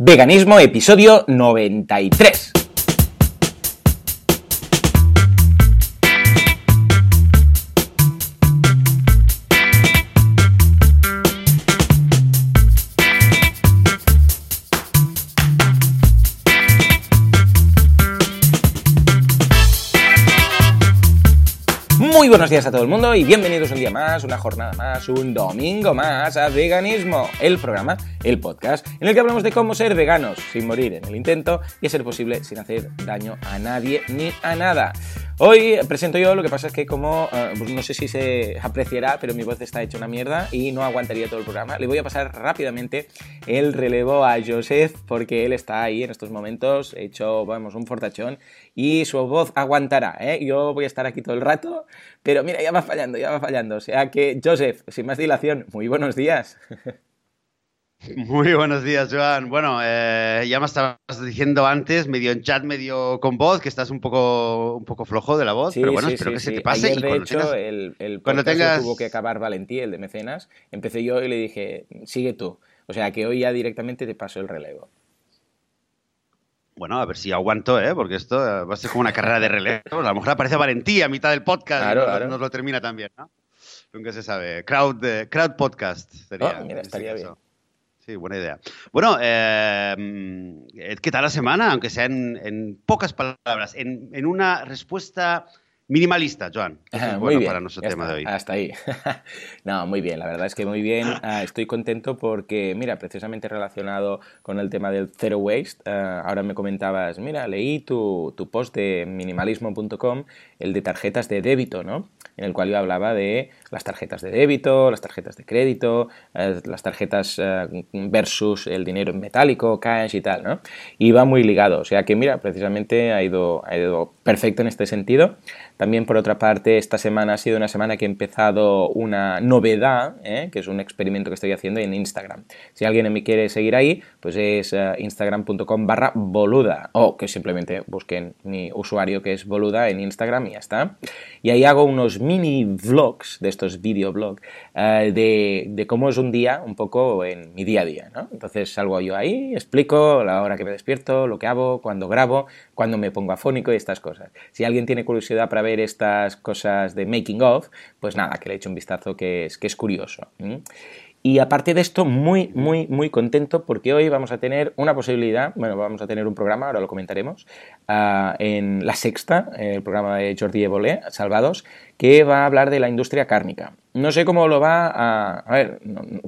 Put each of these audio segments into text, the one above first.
Veganismo, episodio 93. Muy buenos días a todo el mundo y bienvenidos un día más, una jornada más, un domingo más a Veganismo, el programa, el podcast, en el que hablamos de cómo ser veganos sin morir en el intento y a ser posible sin hacer daño a nadie ni a nada. Hoy presento yo, lo que pasa es que como, eh, no sé si se apreciará, pero mi voz está hecha una mierda y no aguantaría todo el programa. Le voy a pasar rápidamente el relevo a Joseph porque él está ahí en estos momentos, hecho, vamos, un fortachón y su voz aguantará. ¿eh? Yo voy a estar aquí todo el rato, pero mira, ya va fallando, ya va fallando. O sea que, Joseph, sin más dilación, muy buenos días. Muy buenos días, Joan. Bueno, eh, ya me estabas diciendo antes, medio en chat, medio con voz, que estás un poco, un poco flojo de la voz, pero bueno, espero que se te pase. Ayer, de hecho, el, el cuando tengas... tuvo que acabar Valentí, el de Mecenas. Empecé yo y le dije, sigue tú. O sea que hoy ya directamente te paso el relevo. Bueno, a ver si aguanto, ¿eh? porque esto va a ser como una carrera de relevo. A lo mejor aparece Valentí a mitad del podcast claro, y nos, claro. nos lo termina también, ¿no? Nunca se sabe. Crowd, eh, crowd podcast sería. Oh, mira, estaría bien. Sí, buena idea. Bueno, eh, ¿qué tal la semana? Aunque sea en, pocas palabras, en, una respuesta minimalista, Joan. Eso es muy bueno bien. para nuestro tema está, de hoy. Hasta ahí. no, muy bien, la verdad es que muy bien. Uh, estoy contento porque, mira, precisamente relacionado con el tema del zero waste, uh, ahora me comentabas, mira, leí tu, tu post de minimalismo.com, el de tarjetas de débito, ¿no? En el cual yo hablaba de las tarjetas de débito, las tarjetas de crédito, eh, las tarjetas versus el dinero en metálico, cash y tal, ¿no? Y va muy ligado, o sea que mira, precisamente ha ido, ha ido perfecto en este sentido. También por otra parte, esta semana ha sido una semana que he empezado una novedad, ¿eh? que es un experimento que estoy haciendo en Instagram. Si alguien me quiere seguir ahí, pues es uh, instagram.com barra boluda o que simplemente busquen mi usuario que es boluda en Instagram y ya está. Y ahí hago unos mini vlogs de estos videoblogs uh, de, de, cómo es un día un poco en mi día a día. Entonces salgo yo ahí, explico la hora que me despierto, lo que hago, cuando grabo, cuando me pongo afónico y estas cosas. Si alguien tiene curiosidad para ver estas cosas de making of, pues nada, que le eche un vistazo que es, que es curioso. Y aparte de esto, muy, muy, muy contento porque hoy vamos a tener una posibilidad, bueno, vamos a tener un programa, ahora lo comentaremos, uh, en La Sexta, el programa de Jordi Evolé, Salvados, que va a hablar de la industria cárnica. No sé cómo lo va a... A ver,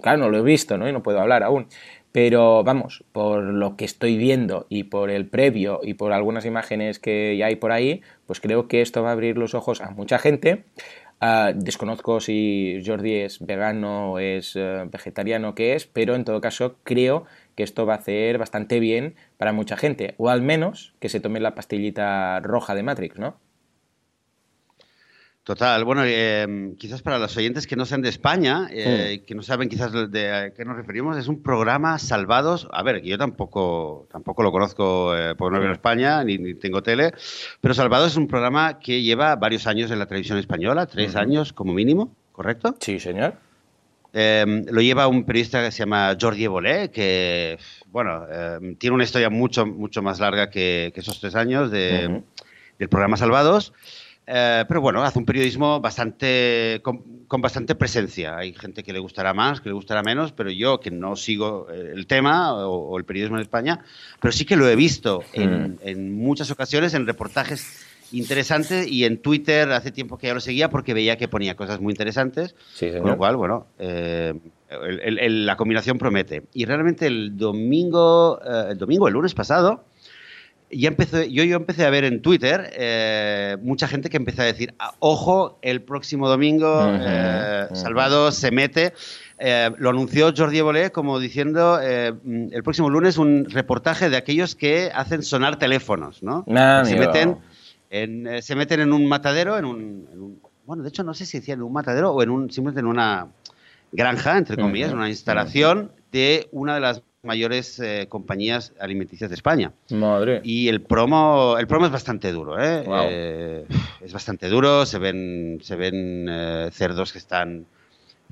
claro, no lo he visto, ¿no? Y no puedo hablar aún. Pero vamos, por lo que estoy viendo y por el previo y por algunas imágenes que ya hay por ahí, pues creo que esto va a abrir los ojos a mucha gente. Uh, desconozco si Jordi es vegano o es uh, vegetariano que es, pero en todo caso creo que esto va a hacer bastante bien para mucha gente, o al menos que se tome la pastillita roja de Matrix, ¿no? Total, bueno, eh, quizás para los oyentes que no sean de España, eh, sí. que no saben quizás de a qué nos referimos, es un programa Salvados. A ver, que yo tampoco, tampoco lo conozco eh, porque no vivo en España ni, ni, tengo tele, pero Salvados es un programa que lleva varios años en la televisión española, tres uh -huh. años como mínimo, ¿correcto? Sí, señor. Eh, lo lleva un periodista que se llama Jordi Evolé, que, bueno, eh, tiene una historia mucho, mucho más larga que, que esos tres años de, uh -huh. del programa Salvados. Eh, pero bueno, hace un periodismo bastante con, con, bastante presencia. Hay gente que le gustará más, que le gustará menos, pero yo que no sigo eh, el tema o, o el periodismo en España, pero sí que lo he visto mm. en, en, muchas ocasiones en reportajes interesantes y en Twitter hace tiempo que ya lo seguía porque veía que ponía cosas muy interesantes, sí, con lo cual, bueno, eh, el, el, el, la combinación promete. Y realmente el domingo, eh, el domingo, el lunes pasado, ya empecé, yo, yo empecé a ver en Twitter eh, mucha gente que empezó a decir, ah, ojo, el próximo domingo uh -huh, eh, uh -huh. Salvado se mete. Eh, lo anunció Jordi Evolé como diciendo el próximo lunes un reportaje de aquellos que hacen sonar teléfonos, ¿no? Ah, se, meten en, se meten en un matadero, en un, en un, Bueno, de hecho no sé si decía en un matadero o en un simplemente en una granja, entre comillas, uh -huh, una instalación de una de las mayores eh, compañías alimenticias de España. Madre. Y el promo, el promo es bastante duro, ¿eh? Wow. eh es bastante duro, se ven, se ven eh, cerdos que están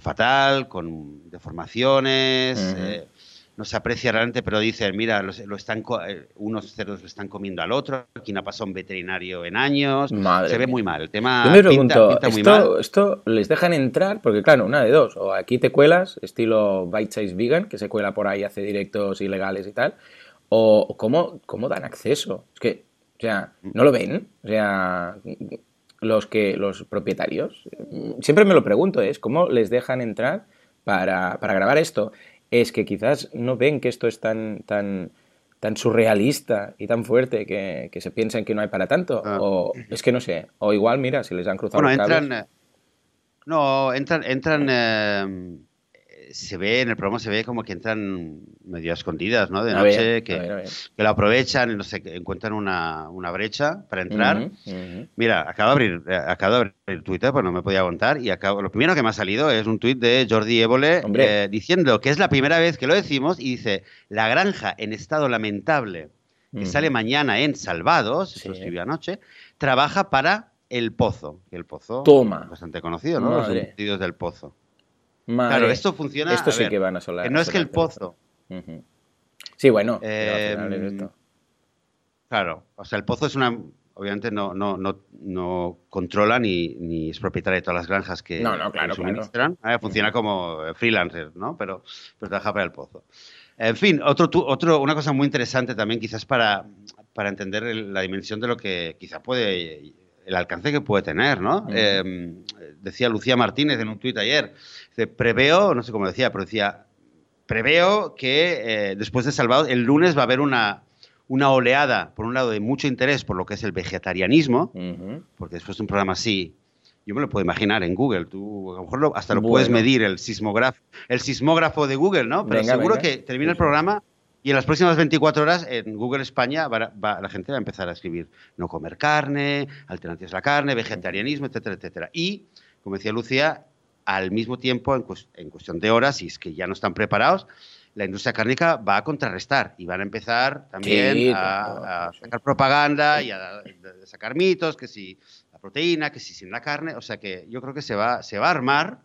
fatal, con deformaciones. Uh -huh. No se aprecia realmente, pero dicen, mira, lo, están eh, unos cerdos lo están comiendo al otro, aquí no ha pasado un veterinario en años, se ve muy mal. El tema Yo me pregunto, ¿esto, ¿esto les dejan entrar? Porque claro, una de dos, o aquí te cuelas, estilo Bite Size Vegan, que se cuela por ahí, hace directos ilegales y tal, o cómo, cómo dan acceso. Es que, o sea, ¿no lo ven? O sea, los que los propietarios, siempre me lo pregunto, es cómo les dejan entrar para, para grabar esto es que quizás no ven que esto es tan, tan, tan surrealista y tan fuerte que, se piensan que no hay para tanto. Ah. O es que no sé. O igual, mira, si les han cruzado bueno, entran, eh, No, entran, entran eh, se ve, en el programa se ve como que entran medio escondidas, ¿no? De noche, que, que, lo aprovechan y no sé, encuentran una, una brecha para entrar. Mira, acabo de abrir, eh, acabo de abrir Twitter, pues no me podía aguantar, y acabo, lo primero que me ha salido es un tuit de Jordi Évole eh, diciendo que es la primera vez que lo decimos, y dice, la granja en estado lamentable, que sale mañana en Salvados, eso lo escribió anoche, trabaja para El Pozo, el Pozo Toma. bastante conocido, ¿no? Los sentidos del Pozo. Claro, esto funciona. Esto sí que van a solar. no es que el pozo. Sí, bueno. Em, claro, o sea, el pozo es una. Obviamente no, no, no, no controla ni, ni, es propietario de todas las granjas que, no, no, claro, suministran. Eh, funciona como freelancer, ¿no? Pero, pero trabaja para el pozo. En fin, otro, otro, una cosa muy interesante también, quizás para, para entender la dimensión de lo que quizá puede, el alcance que puede tener, ¿no? Em, decía Lucía Martínez en un tuit ayer, preveo, no sé cómo decía, pero decía, preveo que eh, después de Salvados, el lunes va a haber una, una oleada, por un lado, de mucho interés por lo que es el vegetarianismo, porque después de un programa así, yo me lo puedo imaginar en Google, tú a lo mejor hasta lo puedes medir, el sismógrafo, el sismógrafo de Google, ¿no? Pero seguro que termina el programa y en las próximas 24 horas en Google España la gente va a empezar a escribir no comer carne, alternativas a la carne, vegetarianismo, etcétera, etcétera. Y, como decía Lucía, al mismo tiempo, en, cuestión de horas, y es que ya no están preparados, la industria cárnica va a contrarrestar y van a empezar también a, sacar propaganda y a, sacar mitos, que si la proteína, que si sin la carne, o sea que yo creo que se va, se va a armar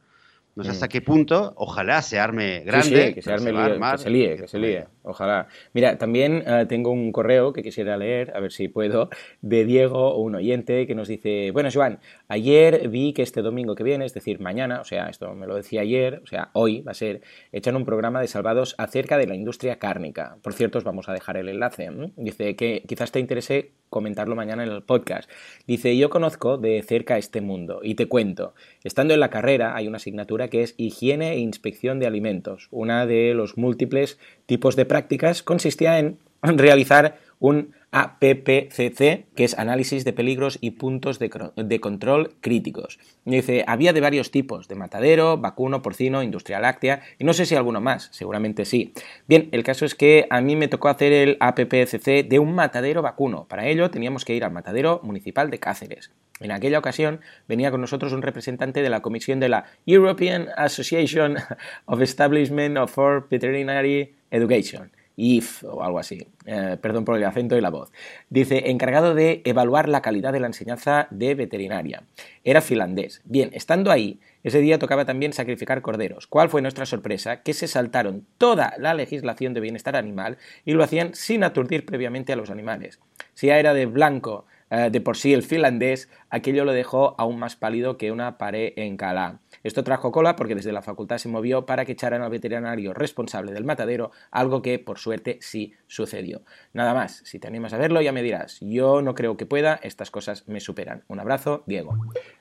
no sé hasta mm. qué punto, ojalá se arme grande. que se arme, que se líe, que se líe, ojalá. Mira, también eh, tengo un correo que quisiera leer, a ver si puedo, de Diego, un oyente, que nos dice, bueno, Joan, ayer vi que este domingo que viene, es decir, mañana, o sea, esto me lo decía ayer, o sea, hoy va a ser, echan un programa de salvados acerca de la industria cárnica. Por cierto, os vamos a dejar el enlace. Dice que quizás te interese comentarlo mañana en el podcast. Dice, yo conozco de cerca este mundo y te cuento, estando en la carrera hay una asignatura que es higiene e inspección de alimentos. Una de los múltiples tipos de prácticas consistía en realizar un APPCC, que es análisis de peligros y puntos de, control críticos. dice, había de varios tipos, de matadero, vacuno, porcino, industria láctea, y no sé si alguno más, seguramente sí. Bien, el caso es que a mí me tocó hacer el APPCC de un matadero vacuno. Para ello teníamos que ir al matadero municipal de Cáceres. En aquella ocasión venía con nosotros un representante de la comisión de la European Association of Establishment of Veterinary Education IF o algo así, eh, perdón por el acento y la voz. Dice, encargado de evaluar la calidad de la enseñanza de veterinaria. Era finlandés. Bien, estando ahí, ese día tocaba también sacrificar corderos. ¿Cuál fue nuestra sorpresa? Que se saltaron toda la legislación de bienestar animal y lo hacían sin aturdir previamente a los animales. Si ya era de blanco eh, de por sí el finlandés, aquello lo dejó aún más pálido que una pared en Calá. Esto trajo cola porque desde la facultad se movió para que echaran al veterinario responsable del matadero, algo que por suerte sí sucedió. Nada más, si te animas a verlo ya me dirás, yo no creo que pueda, estas cosas me superan. Un abrazo, Diego.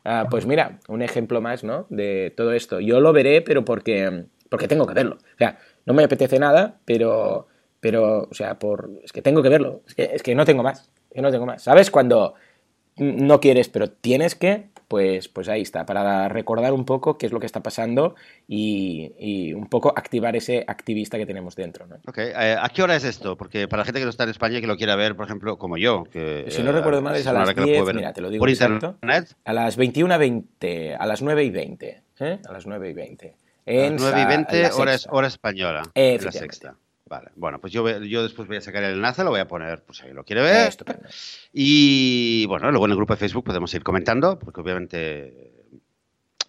Ah, pues mira, un ejemplo más, ¿no? De todo esto. Yo lo veré, pero porque, porque tengo que verlo. O sea, no me apetece nada, pero, pero, o sea, por, es que tengo que verlo. Es que, es que no tengo más que no tengo más. ¿Sabes? Cuando no quieres, pero tienes que, pues, pues ahí está, para recordar un poco qué es lo que está pasando y, un poco activar ese activista que tenemos dentro. ¿no? Ok, eh, ¿a qué hora es esto? Porque para la gente que no está en España y que lo quiera ver, por ejemplo, como yo. Que, si no recuerdo mal, es a las 10, mira, te lo digo ¿Por internet? A las 21.20, a las 9 y 20. ¿eh? A las 9 y 20. En a las 9 y 20, hora, hora española. Eh, la sexta. Vale, bueno, pues yo, yo después voy a sacar el enlace, lo voy a poner por si alguien lo quiere ver. Y bueno, luego en el grupo de Facebook podemos ir comentando, porque obviamente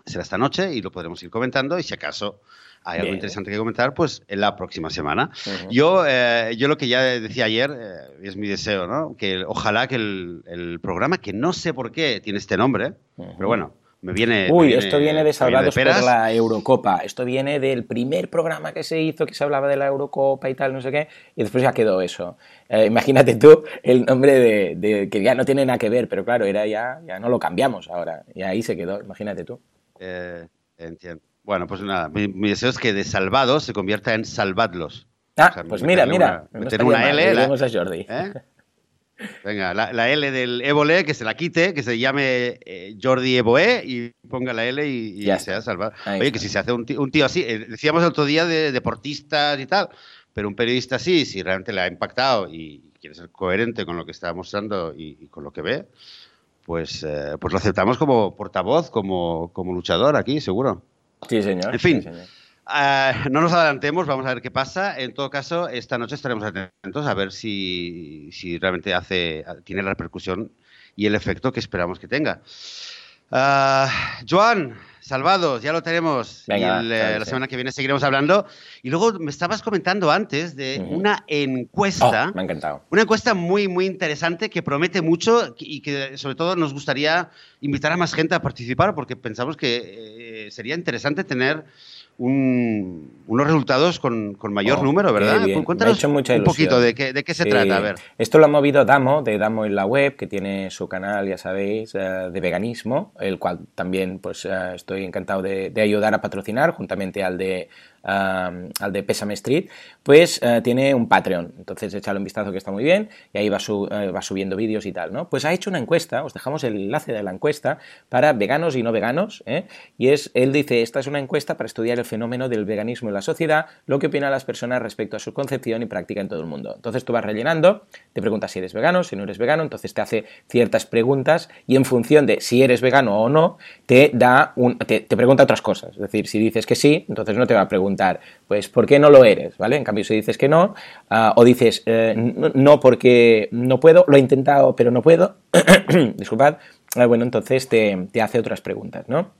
será esta noche y lo podremos ir comentando. Y si acaso hay algo interesante que comentar, pues en la próxima semana. yo, eh, yo lo que ya decía ayer, eh, es mi deseo, ¿no? Que ojalá que el, programa, que no sé por qué tiene este nombre, pero bueno, me viene. Uy, esto viene de Salvados por la Eurocopa. Esto viene del primer programa que se hizo que se hablaba de la Eurocopa y tal, no sé qué, y después ya quedó eso. Eh, imagínate tú el nombre de, que ya no tiene nada que ver, pero claro, era ya, ya no lo cambiamos ahora. Y ahí se quedó, imagínate tú. entiendo. Bueno, pues nada, mi, deseo es que de salvados se convierta en salvadlos. Ah, pues mira, mira. meter una L. La, a Jordi. ¿eh? Venga, la, L del Évole, que se la quite, que se llame eh, Jordi Evoe y ponga la L y, ya sea salvado. Oye, que si se hace un tío, así, eh, decíamos el otro día de deportistas y tal, pero un periodista así, si realmente le ha impactado y quiere ser coherente con lo que está mostrando y, con lo que ve, pues, pues lo aceptamos como portavoz, como, como luchador aquí, seguro. Sí, señor. En fin. Ah, no nos adelantemos, vamos a ver qué pasa. En todo caso, esta noche estaremos atentos a ver si, realmente hace, tiene la repercusión y el efecto que esperamos que tenga. Uh, Joan, salvados, ya lo tenemos. y la semana que viene seguiremos hablando. Y luego me estabas comentando antes de una encuesta. Oh, me ha encantado. Una encuesta muy, muy interesante que promete mucho y que sobre todo nos gustaría invitar a más gente a participar porque pensamos que eh, sería interesante tener unos resultados con, mayor oh, número, ¿verdad? Cuéntanos un poquito de qué, de qué se trata. A ver. Esto lo ha movido Damo, de Damo en la web, que tiene su canal, ya sabéis, eh, de veganismo, el cual también pues eh, estoy encantado de, de ayudar a patrocinar, juntamente al de al de Pesame Street, pues eh, tiene un Patreon. Entonces échale un vistazo que está muy bien y ahí va, eh, va subiendo vídeos y tal, ¿no? Pues ha hecho una encuesta, os dejamos el enlace de la encuesta para veganos y no veganos, ¿eh? Y es, él dice, esta es una encuesta para estudiar el fenómeno del veganismo en la sociedad, lo que opinan las personas respecto a su concepción y práctica en todo el mundo. Entonces tú vas rellenando, te preguntas si eres vegano, si no eres vegano, entonces te hace ciertas preguntas y en función de si eres vegano o no, te da te pregunta otras cosas. Es decir, si dices que sí, entonces no te va a preguntar pues, ¿por qué no lo eres? ¿Vale? En cambio, si dices que no, ah, o dices, eh, no, porque no puedo, lo he intentado, pero no puedo, disculpad, ah, bueno, entonces te, te hace otras preguntas, ¿no?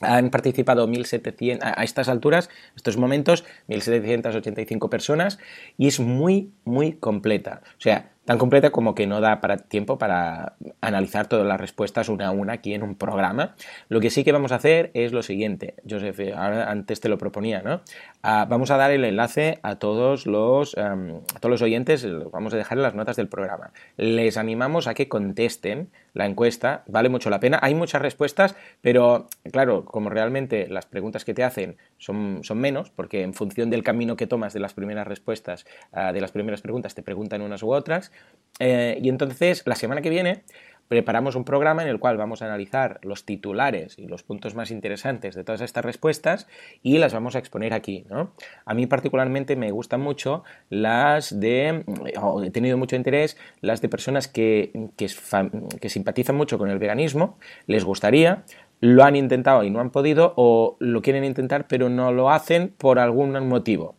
Han participado 1.700, a estas alturas, estos momentos, 1.785 personas y es muy, muy completa. O sea, tan completa como que no da para tiempo para analizar todas las respuestas una a una aquí en un programa. Lo que sí que vamos a hacer es lo siguiente, Joseph, ahora antes te lo proponía, ¿no? Ah, vamos a dar el enlace a todos los, em, a todos los oyentes, vamos a dejar en las notas del programa. Les animamos a que contesten la encuesta, vale mucho la pena. Hay muchas respuestas, pero claro, como realmente las preguntas que te hacen son, son menos, porque en función del camino que tomas de las primeras respuestas, ah, de las primeras preguntas, te preguntan unas u otras, eh, y entonces, la semana que viene, preparamos un programa en el cual vamos a analizar los titulares y los puntos más interesantes de todas estas respuestas y las vamos a exponer aquí. ¿no? A mí particularmente me gustan mucho las de, he tenido mucho interés, las de personas que, que, que simpatizan mucho con el veganismo, les gustaría, lo han intentado y no han podido o lo quieren intentar pero no lo hacen por algún motivo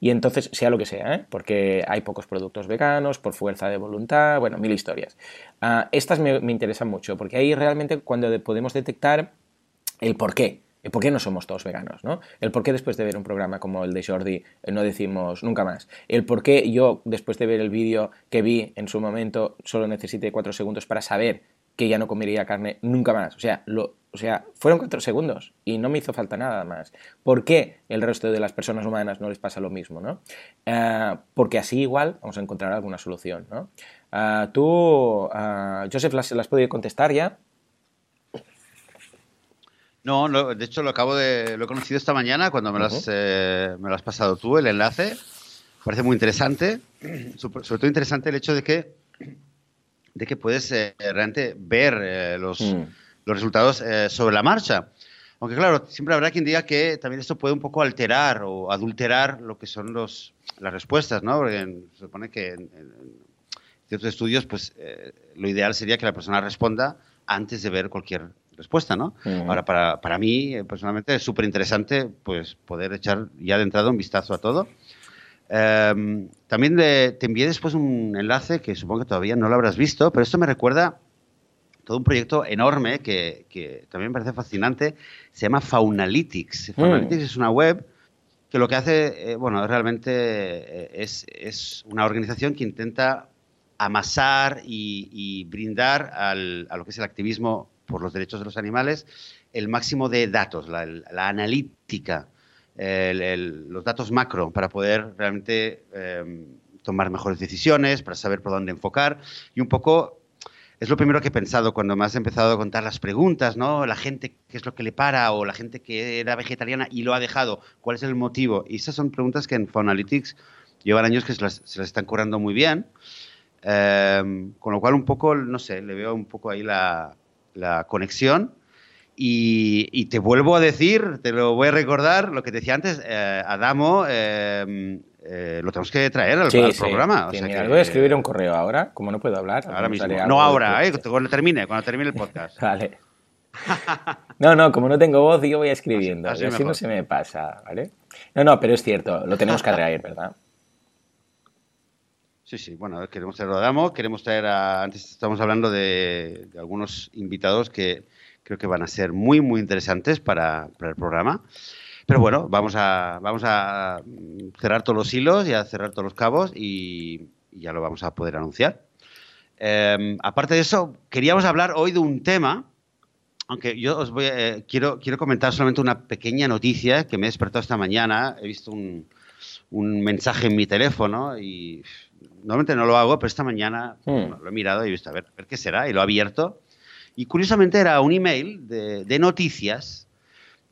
y entonces sea lo que sea, ¿eh? porque hay pocos productos veganos, por fuerza de voluntad, bueno, mil historias. Ah, estas me, interesan mucho, porque ahí realmente cuando podemos detectar el por qué, el por qué no somos todos veganos, ¿no? El por qué después de ver un programa como el de Jordi eh, no decimos nunca más. El por qué yo después de ver el vídeo que vi en su momento solo necesité cuatro segundos para saber que ya no comería carne nunca más. O sea, lo, o sea, fueron cuatro segundos y no me hizo falta nada más. ¿Por qué el resto de las personas humanas no les pasa lo mismo? ¿no? Eh, porque así igual vamos a encontrar alguna solución. ¿no? Eh, tú, uh, Joseph, ¿las, ¿las podido contestar ya? No, de hecho lo acabo de, lo he conocido esta mañana cuando me, las, me lo has pasado tú, el enlace. Parece muy interesante, sobre todo interesante el hecho de que, de que puedes realmente ver los... Mm los resultados eh, sobre la marcha. Aunque claro, siempre habrá quien diga que también esto puede un poco alterar o adulterar lo que son los, las respuestas, ¿no? Porque se supone que en, ciertos estudios, pues eh, lo ideal sería que la persona responda antes de ver cualquier respuesta, ¿no? Ahora, para, para, mí, eh, personalmente, es súper interesante pues, poder echar ya de entrada un vistazo a todo. Em, también te envié después un enlace que supongo que todavía no lo habrás visto, pero esto me recuerda todo un proyecto enorme que, también me parece fascinante. Se llama Faunalytics. Mm. Faunalytics es una web que lo que hace, eh, bueno, realmente eh, es, es, una organización que intenta amasar y, brindar al, a lo que es el activismo por los derechos de los animales el máximo de datos, la, analítica, los datos macro para poder realmente em, tomar mejores decisiones, para saber por dónde enfocar y un poco es lo primero que he pensado cuando me has empezado a contar las preguntas, ¿no? La gente, ¿qué es lo que le para? O la gente que era vegetariana y lo ha dejado, ¿cuál es el motivo? Y esas son preguntas que en Faunalytics llevan años que se las, están curando muy bien. Em, con lo cual, un poco, no sé, le veo un poco ahí la, conexión. Y, te vuelvo a decir, te lo voy a recordar, lo que te decía antes, eh, Adamo, em, eh, lo tenemos que traer al, programa. Voy a escribir un correo ahora, como no puedo hablar. Ahora mismo. No ahora, eh, cuando termine, cuando termine el podcast. vale. No, no, como no tengo voz, yo voy escribiendo. Así, no se me pasa, ¿vale? No, no, pero es cierto, lo tenemos que traer, ¿verdad? Sí, sí, bueno, queremos traerlo a Damo, queremos traer a... Antes estamos hablando de, algunos invitados que creo que van a ser muy, muy interesantes para, para el programa. Pero bueno, vamos a, vamos a cerrar todos los hilos y a cerrar todos los cabos y, ya lo vamos a poder anunciar. Em, aparte de eso, queríamos hablar hoy de un tema, aunque yo os voy eh, quiero, quiero comentar solamente una pequeña noticia que me he despertado esta mañana. He visto un, un mensaje en mi teléfono y normalmente no lo hago, pero esta mañana hmm. lo he mirado y he visto a ver, qué será y lo he abierto. Y curiosamente era un email de, de noticias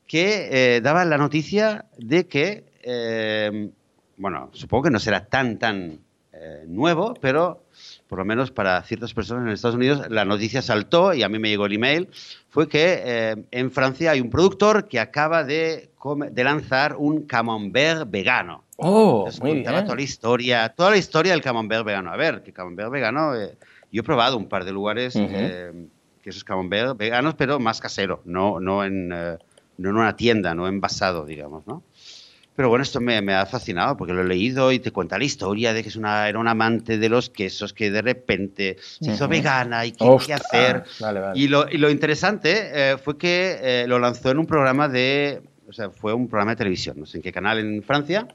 que eh, daba la noticia de que, eh, bueno, supongo que no será tan, tan eh, nuevo, pero por lo menos para ciertas personas en Estados Unidos la noticia saltó y a mí me llegó el email, fue que en Francia hay un productor que acaba de, de lanzar un camembert vegano. Oh, muy bien. Toda la historia, toda la historia del camembert vegano. A ver, que camembert vegano, yo he probado un par de lugares que esos camembert veganos, pero más casero, no, no en no en una tienda, no envasado, digamos, ¿no? Pero bueno, esto me, ha fascinado porque lo he leído y te cuenta la historia de que es una, era un amante de los quesos que de repente se hizo vegana y qué, qué hacer. Y, lo, y, lo, interesante eh, fue que eh, lo lanzó en un programa de, o sea, fue un programa de televisión, no sé en qué canal en Francia,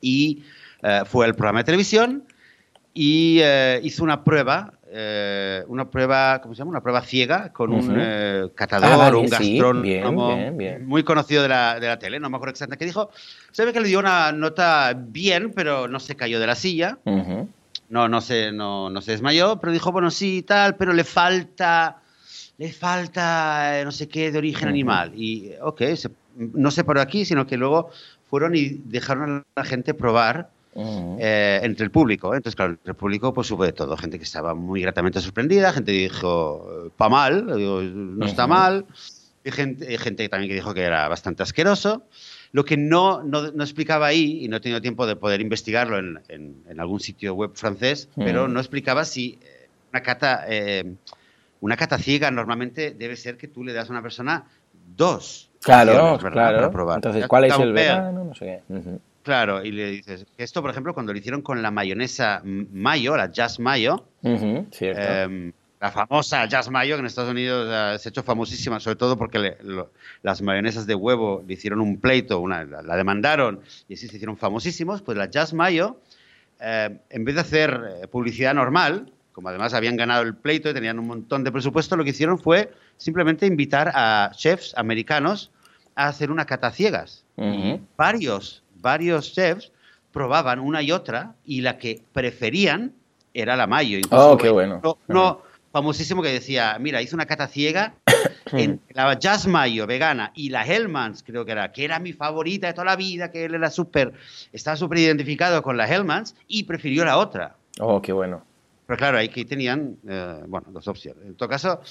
y eh, fue el programa de televisión y hizo una prueba eh, una prueba, ¿cómo se llama? Una prueba ciega con un eh, catador, ah, un gastrónomo muy conocido de la, de la, tele, no me acuerdo exactamente qué dijo. Se ve que le dio una nota bien, pero no se cayó de la silla. No, no se, no, no se desmayó, pero dijo, bueno, sí, tal, pero le falta, le falta eh, no sé qué de origen animal. Y, ok, no sé por aquí, sino que luego fueron y dejaron a la gente probar eh, entre el público. Entonces, claro, entre el público pues hubo de todo. Gente que estaba muy gratamente sorprendida, gente que dijo, pa mal, no está mal, y gente, gente también que dijo que era bastante asqueroso. Lo que no, no, explicaba ahí, y no he tenido tiempo de poder investigarlo en, en, algún sitio web francés, pero no explicaba si eh, una cata, eh, una cata ciega normalmente debe ser que tú le das a una persona dos. Claro, claro. probar. Entonces, ¿cuál es el vegano? No sé qué. Claro, y le dices, esto por ejemplo cuando lo hicieron con la mayonesa mayo, la Jazz Mayo, em, la famosa Jazz Mayo que en Estados Unidos se ha hecho famosísima, sobre todo porque las mayonesas de huevo le hicieron un pleito, una, la, demandaron y así se hicieron famosísimos, pues la Jazz Mayo, em, en vez de hacer eh, publicidad normal, como además habían ganado el pleito y tenían un montón de presupuesto, lo que hicieron fue simplemente invitar a chefs americanos a hacer una cata ciegas. Varios varios chefs probaban una y otra y la que preferían era la mayo. oh, qué bueno. No, famosísimo que decía, mira, hice una cata ciega en la Jazz Mayo vegana y la Hellmann's, creo que era, que era mi favorita de toda la vida, que él era súper, estaba súper identificado con la Hellmann's y prefirió la otra. Oh, qué bueno. Pero claro, ahí que tenían, eh, bueno, dos opciones. En todo caso,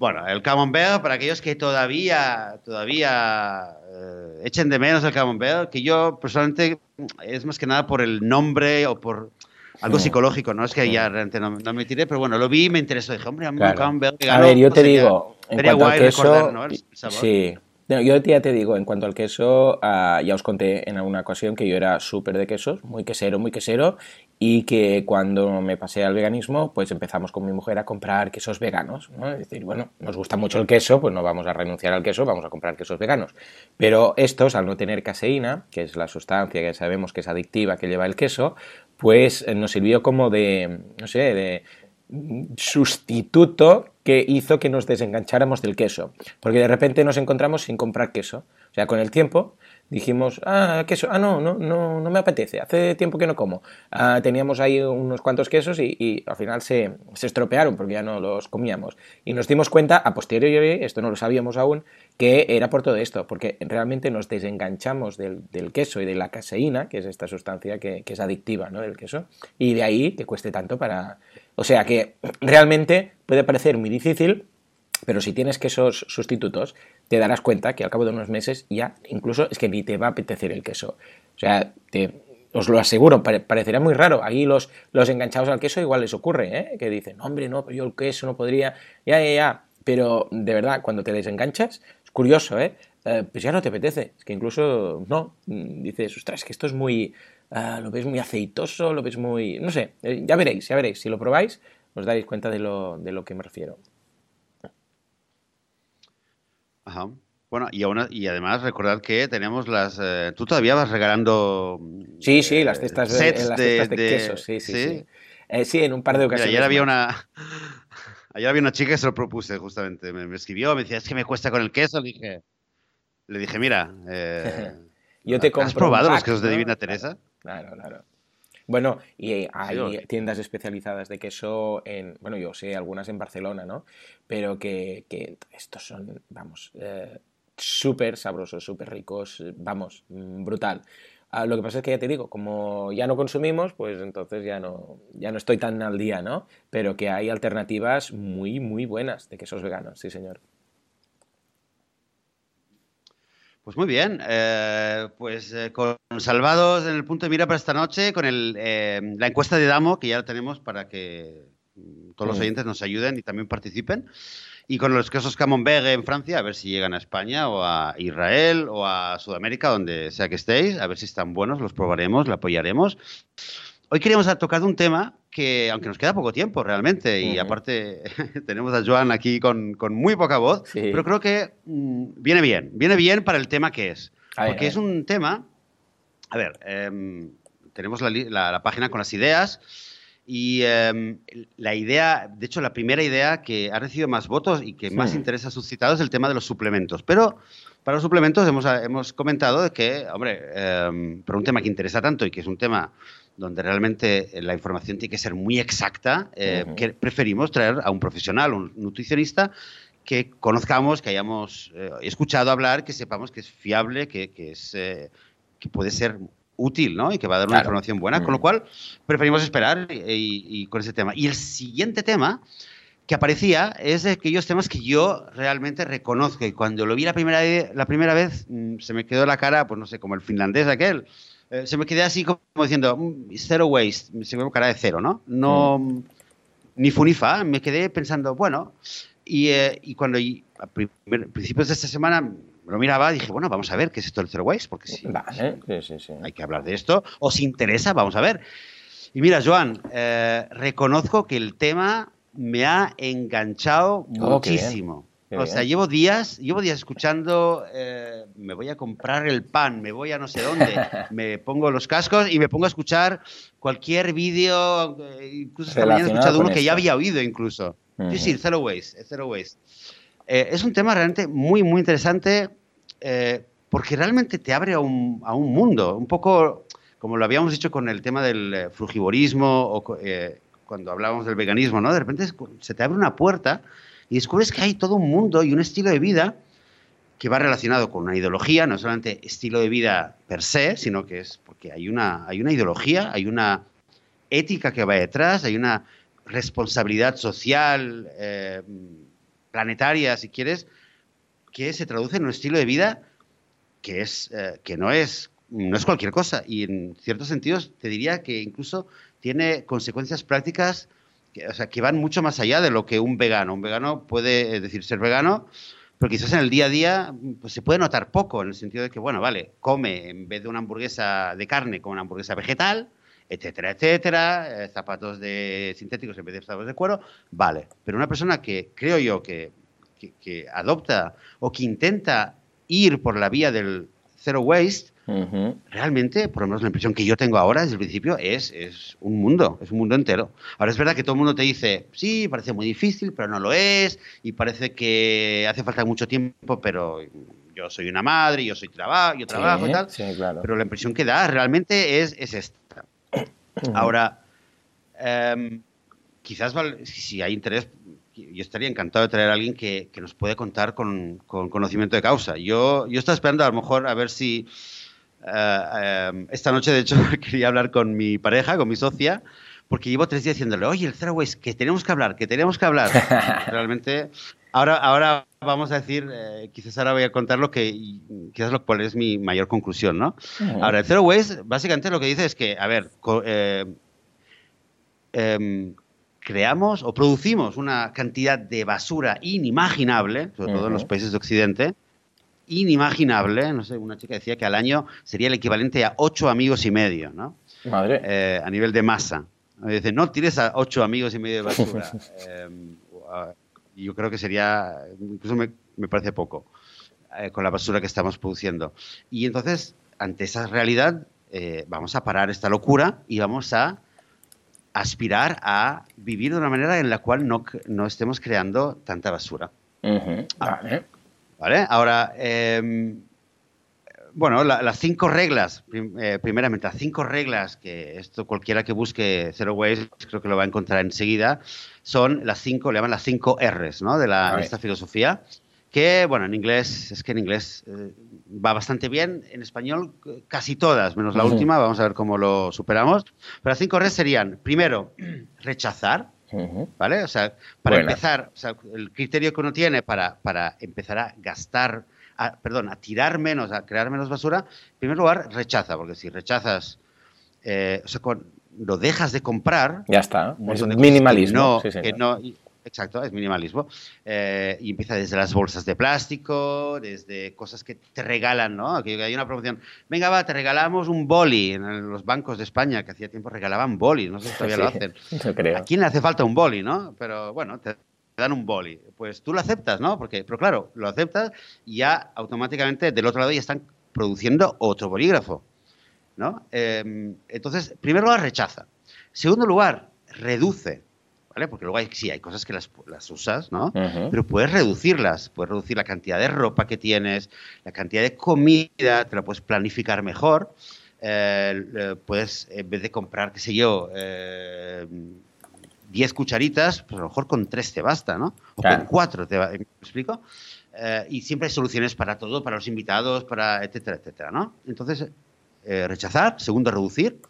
bueno, el camembert, para aquellos que todavía, todavía eh, echen de menos el camembert, que yo personalmente es más que nada por el nombre o por algo psicológico, no es que ya realmente no, me tiré, pero bueno, lo vi y me interesó. Dije, hombre, a mí un camembert A ver, yo te digo, en cuanto al queso, sí. yo ya te digo, en cuanto al queso, ah, ya os conté en alguna ocasión que yo era súper de quesos, muy quesero, muy quesero, y que cuando me pasé al veganismo, pues empezamos con mi mujer a comprar quesos veganos. ¿no? Es decir, bueno, nos gusta mucho el queso, pues no vamos a renunciar al queso, vamos a comprar quesos veganos. Pero estos, al no tener caseína, que es la sustancia que sabemos que es adictiva que lleva el queso, pues eh, nos sirvió como de, no sé, de sustituto que hizo que nos desengancháramos del queso. Porque de repente nos encontramos sin comprar queso. O sea, con el tiempo dijimos, ah, queso, ah, no, no, no, no me apetece, hace tiempo que no como. Ah, teníamos ahí unos cuantos quesos y, al final se, se, estropearon porque ya no los comíamos. Y nos dimos cuenta, a posteriori, esto no lo sabíamos aún, que era por todo esto, porque realmente nos desenganchamos del, del queso y de la caseína, que es esta sustancia que, que, es adictiva ¿no? del queso, y de ahí que cueste tanto para... O sea que realmente puede parecer muy difícil, pero si tienes quesos sustitutos, te darás cuenta que al cabo de unos meses ya incluso es que ni te va a apetecer el queso. O sea, os lo aseguro, parecerá muy raro. Ahí los, los enganchados al queso igual les ocurre, ¿eh? que dicen, hombre, no, yo el queso no podría, ya, ya, ya. Pero de verdad, cuando te desenganchas, es curioso, ¿eh? eh pues ya no te apetece. Es que incluso, no, mm, dices, ostras, que esto es muy, ah, lo ves muy aceitoso, lo ves muy, no sé, eh, ya veréis, ya veréis. Si lo probáis, os daréis cuenta de lo, de lo que me refiero. Ajá. Bueno, y, y además recordad que tenemos las... Eh, tú todavía vas regalando... Sí, sí, las cestas de, las de, quesos, sí, sí, sí. Eh, sí. en un par de ocasiones. ayer había una... Ayer había una chica que se lo propuse justamente. Me, escribió, me decía, es que me cuesta con el queso. Le dije, le dije mira, eh, Yo te ¿has probado los quesos de Divina Teresa? Claro, claro. Bueno, y hay tiendas especializadas de queso en, bueno, yo sé algunas en Barcelona, ¿no? Pero que, estos son, vamos, eh, súper sabrosos, súper ricos, vamos, mm, brutal. Ah, lo que pasa es que ya te digo, como ya no consumimos, pues entonces ya no, ya no estoy tan al día, ¿no? Pero que hay alternativas muy, muy buenas de quesos veganos, sí, señor. Pues muy bien, eh, pues eh, con salvados en el punto de mira para esta noche, con el, eh, la encuesta de Damo, que ya la tenemos para que mm, todos los oyentes nos ayuden y también participen. Y con los quesos Camembert en Francia, a ver si llegan a España o a Israel o a Sudamérica, donde sea que estéis, a ver si están buenos, los probaremos, los apoyaremos. Hoy queríamos tocar un tema que, aunque nos queda poco tiempo realmente, y aparte tenemos a Joan aquí con, muy poca voz, pero creo que mm, viene bien, viene bien para el tema que es. porque es un tema, a ver, em, tenemos la, página con las ideas y em, la idea, de hecho la primera idea que ha recibido más votos y que más interés ha suscitado es el tema de los suplementos. Pero para los suplementos hemos, hemos comentado que, hombre, eh, por un tema que interesa tanto y que es un tema donde realmente la información tiene que ser muy exacta, eh, que preferimos traer a un profesional, un nutricionista, que conozcamos, que hayamos eh, escuchado hablar, que sepamos que es fiable, que, es, eh, que puede ser útil, ¿no? Y que va a dar una información buena, con lo cual preferimos esperar y, con ese tema. Y el siguiente tema que aparecía es de aquellos temas que yo realmente reconozco y cuando lo vi la primera, la primera vez mm, se me quedó la cara, pues no sé, como el finlandés aquel, eh, se me quedé así como diciendo, mm, zero waste, se me cara de cero, ¿no? No, mm. ni fu ni fa, me quedé pensando, bueno, y, eh, y cuando a principios de esta semana lo miraba, dije, bueno, vamos a ver qué es esto del zero waste, porque si, hay que hablar de esto, os interesa, vamos a ver. Y mira, Joan, eh, reconozco que el tema me ha enganchado oh, muchísimo o sea, llevo días, llevo días escuchando, eh, me voy a comprar el pan, me voy a no sé dónde, me pongo los cascos y me pongo a escuchar cualquier vídeo, eh, incluso esta mañana he escuchado uno que ya había oído incluso. Sí, sí, Zero Waste, Zero Waste. Eh, es un tema realmente muy, muy interesante porque realmente te abre a un, a un, mundo, un poco como lo habíamos dicho con el tema del frugivorismo o cuando hablábamos del veganismo, ¿no? De repente se te abre una puerta y descubres que hay todo un mundo y un estilo de vida que va relacionado con una ideología, no solamente estilo de vida per se, sino que es porque hay una, hay una ideología, hay una ética que va detrás, hay una responsabilidad social, eh, planetaria, si quieres, que se traduce en un estilo de vida que, es, eh, que no, es, no es cualquier cosa. Y en ciertos sentidos te diría que incluso tiene consecuencias prácticas que, o sea, que van mucho más allá de lo que un vegano. Un vegano puede eh, decir ser vegano, pero quizás en el día a día pues, se puede notar poco, en el sentido de que, bueno, vale, come en vez de una hamburguesa de carne, con una hamburguesa vegetal, etcétera, etcétera, eh, zapatos de sintéticos en vez de zapatos de cuero, vale. Pero una persona que creo yo que, que adopta o que intenta ir por la vía del zero waste, realmente, por lo menos la impresión que yo tengo ahora desde el principio, es, es un mundo, es un mundo entero. Ahora es verdad que todo el mundo te dice, sí, parece muy difícil, pero no lo es, y parece que hace falta mucho tiempo, pero yo soy una madre, yo soy trabajo, yo trabajo y tal. Pero la impresión que da realmente es, es esta. Ahora, em, quizás si hay interés, yo estaría encantado de traer a alguien que, que nos puede contar con, con, conocimiento de causa. Yo, yo estoy esperando a lo mejor a ver si eh, em, esta noche, de hecho, quería hablar con mi pareja, con mi socia, porque llevo tres días diciéndole, oye, el Zero Waste, que tenemos que hablar, que tenemos que hablar. Realmente, ahora, ahora vamos a decir, eh, quizás ahora voy a contar lo que, quizás lo cual es mi mayor conclusión, ¿no? Ahora, el Zero Waste, básicamente lo que dice es que, a ver, eh, em, creamos o producimos una cantidad de basura inimaginable, sobre todo en los países de Occidente, inimaginable. No sé, una chica decía que al año sería el equivalente a ocho amigos y medio, ¿no? Madre. Eh, a nivel de masa. Dice, no tires a ocho amigos y medio de basura. Em, yo creo que sería, incluso me, parece poco, eh, con la basura que estamos produciendo. Y entonces, ante esa realidad, eh, vamos a parar esta locura y vamos a aspirar a vivir de una manera en la cual no, no estemos creando tanta basura. vale. ¿Vale? Ahora, em, bueno, las cinco reglas, eh, primeramente, las cinco reglas que esto cualquiera que busque Zero Waste creo que lo va a encontrar enseguida, son las cinco, le llaman las cinco R's, ¿no? De, la, esta filosofía, que, bueno, en inglés, es que en inglés eh, va bastante bien, en español casi todas, menos la última, vamos a ver cómo lo superamos. Pero las cinco R's serían, primero, rechazar, ¿Vale? O sea, para empezar, el criterio que uno tiene para, para empezar a gastar, perdón, a tirar menos, a crear menos basura, en primer lugar, rechaza, porque si rechazas, eh, o sea, lo dejas de comprar. Ya está, es minimalismo. Que no, Exacto, es minimalismo. Eh, y empieza desde las bolsas de plástico, desde cosas que te regalan, ¿no? Aquí hay una promoción. Venga, va, te regalamos un boli. En los bancos de España, que hacía tiempo regalaban boli, no sé si todavía lo hacen. ¿A quién le hace falta un boli, no? Pero bueno, te dan un boli. Pues tú lo aceptas, ¿no? Porque, pero claro, lo aceptas y ya automáticamente del otro lado ya están produciendo otro bolígrafo, ¿no? Eh, entonces, primero lugar, rechaza. Segundo lugar, reduce. ¿Vale? Porque luego hay, sí, hay cosas que las, usas, ¿no? Pero puedes reducirlas, puedes reducir la cantidad de ropa que tienes, la cantidad de comida, te la puedes planificar mejor. Eh, puedes, en vez de comprar, qué sé yo, 10 eh, cucharitas, pues a lo mejor con 3 te basta, ¿no? O con 4, te ¿me explico? Eh, y siempre hay soluciones para todo, para los invitados, para etcétera, etcétera, ¿no? Entonces, rechazar, segundo, reducir.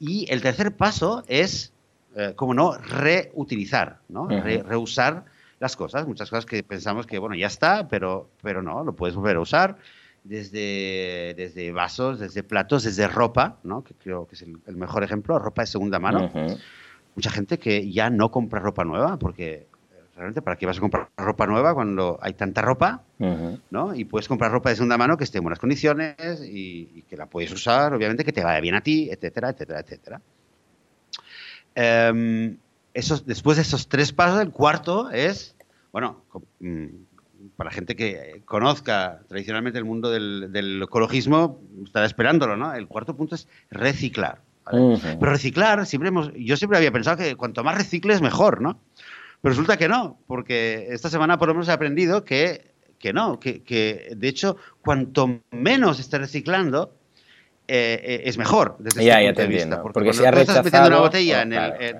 Y el tercer paso es eh, como no, reutilizar, ¿no? reusar las cosas. Muchas cosas que pensamos que, bueno, ya está, pero, pero no, lo puedes volver a usar. Desde, desde vasos, desde platos, desde ropa, ¿no? que creo que es el, mejor ejemplo, ropa de segunda mano. Mucha gente que ya no compra ropa nueva porque eh, realmente para qué vas a comprar ropa nueva cuando hay tanta ropa, ¿no? Y puedes comprar ropa de segunda mano que esté en buenas condiciones y, y, que la puedes usar, obviamente, que te vaya bien a ti, etcétera, etcétera, etcétera. Em, después de esos tres pasos, el cuarto es, bueno, mm, para gente que conozca tradicionalmente el mundo del, ecologismo, estará esperándolo, ¿no? El cuarto punto es reciclar. Pero reciclar, siempre hemos, yo siempre había pensado que cuanto más recicles, mejor, ¿no? Pero resulta que no, porque esta semana por lo menos he aprendido que, que no, que, que de hecho, cuanto menos estés reciclando, eh, eh, es mejor desde ya, ya te entiendo. Porque, porque si has estás metiendo una botella en el...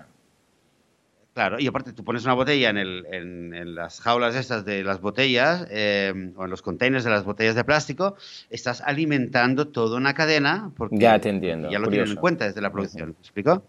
Claro, y aparte tú pones una botella en, el, en, las jaulas estas de las botellas eh, o en los containers de las botellas de plástico, estás alimentando toda una cadena porque ya te entiendo. Ya lo tienen en cuenta desde la producción. ¿Me explico?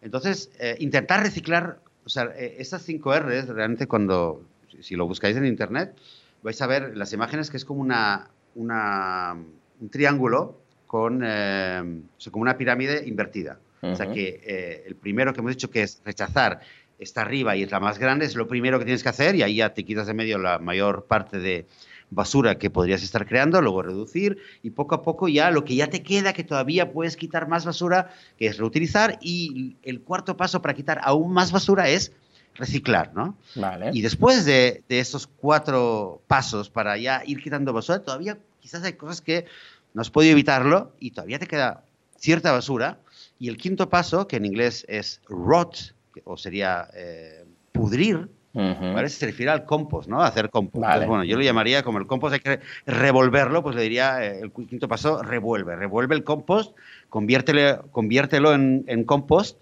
Entonces, intentar reciclar, o sea, estas 5 R's, realmente cuando, si lo buscáis en internet, vais a ver las imágenes que es como una, una un triángulo con eh, como una pirámide invertida. O sea que eh, el primero que hemos dicho que es rechazar está arriba y es la más grande, es lo primero que tienes que hacer y ahí ya te quitas de medio la mayor parte de, basura que podrías estar creando, luego reducir y poco a poco ya lo que ya te queda, que todavía puedes quitar más basura, que es reutilizar y el cuarto paso para quitar aún más basura es reciclar, ¿no? Vale. Y después de, de esos cuatro pasos para ya ir quitando basura, todavía quizás hay cosas que no has podido evitarlo y todavía te queda cierta basura. Y el quinto paso, que en inglés es rot, o sería eh, pudrir, Se refiere al compost, ¿no? Hacer compost. bueno, yo lo llamaría como el compost hay que revolverlo, pues le diría eh, el quinto paso, revuelve. Revuelve el compost, conviértelo en, en compost.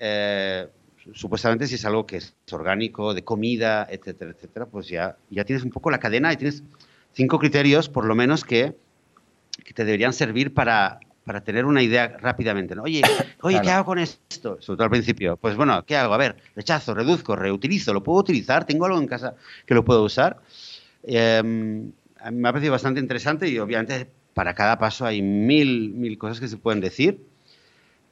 Eh, supuestamente si es algo que es orgánico, de comida, etcétera, etcétera, pues ya, ya tienes un poco la cadena y tienes cinco criterios, por lo menos, que, que te deberían servir para, para tener una idea rápidamente. ¿no? Oye, oye ¿qué hago con esto? Sobre todo al principio. Pues bueno, ¿qué hago? A ver, rechazo, reduzco, reutilizo, ¿lo puedo utilizar? ¿Tengo algo en casa que lo puedo usar? Em, me ha parecido bastante interesante y obviamente para cada paso hay mil, mil cosas que se pueden decir.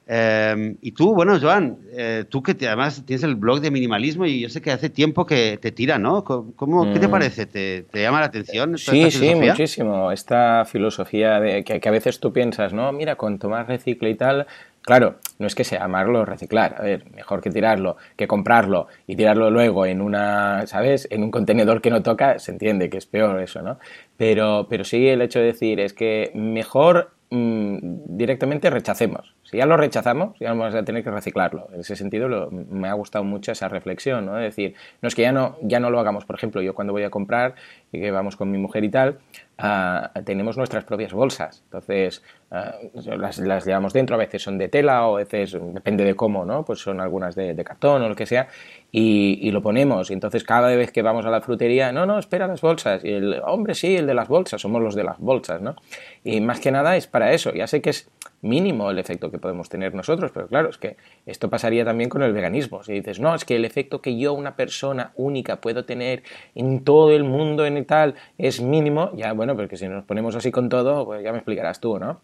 Em, y tú, bueno, Joan, eh, tú que además tienes el blog de minimalismo y yo sé que hace tiempo que te tira, ¿no? ¿Cómo, ¿Qué te mm. parece? ¿Te, llama la atención? Sí, sí, muchísimo. Esta filosofía de que, a veces tú piensas, ¿no? Mira, cuanto más recicle y tal, Claro, no es que sea amarlo reciclar, a ver, mejor que tirarlo, que comprarlo y tirarlo luego en una, ¿sabes? En un contenedor que no toca, se entiende que es peor eso, ¿no? Pero, pero sí el hecho de decir es que mejor mm, directamente rechacemos. Si ya lo rechazamos, ya vamos a tener que reciclarlo. En ese sentido me ha gustado mucho esa reflexión, ¿no? Es decir, no es que ya no, ya no lo hagamos. Por ejemplo, yo cuando voy a comprar y que vamos con mi mujer y tal, ah, tenemos nuestras propias bolsas. Entonces, ah, las, llevamos dentro, a veces son de tela o a veces, depende de cómo, ¿no? Pues son algunas de, cartón o lo que sea, y, y, lo ponemos. Y entonces cada vez que vamos a la frutería, no, no, espera las bolsas. Y el hombre, sí, el de las bolsas, somos los de las bolsas, ¿no? Y más que nada es para eso. Ya sé que es mínimo el efecto que podemos tener nosotros, pero claro, es que esto pasaría también con el veganismo. Si dices, no, es que el efecto que yo, una persona única, puedo tener en todo el mundo, en tal, es mínimo, ya bueno, porque si nos ponemos así con todo, pues ya me explicarás tú, ¿no?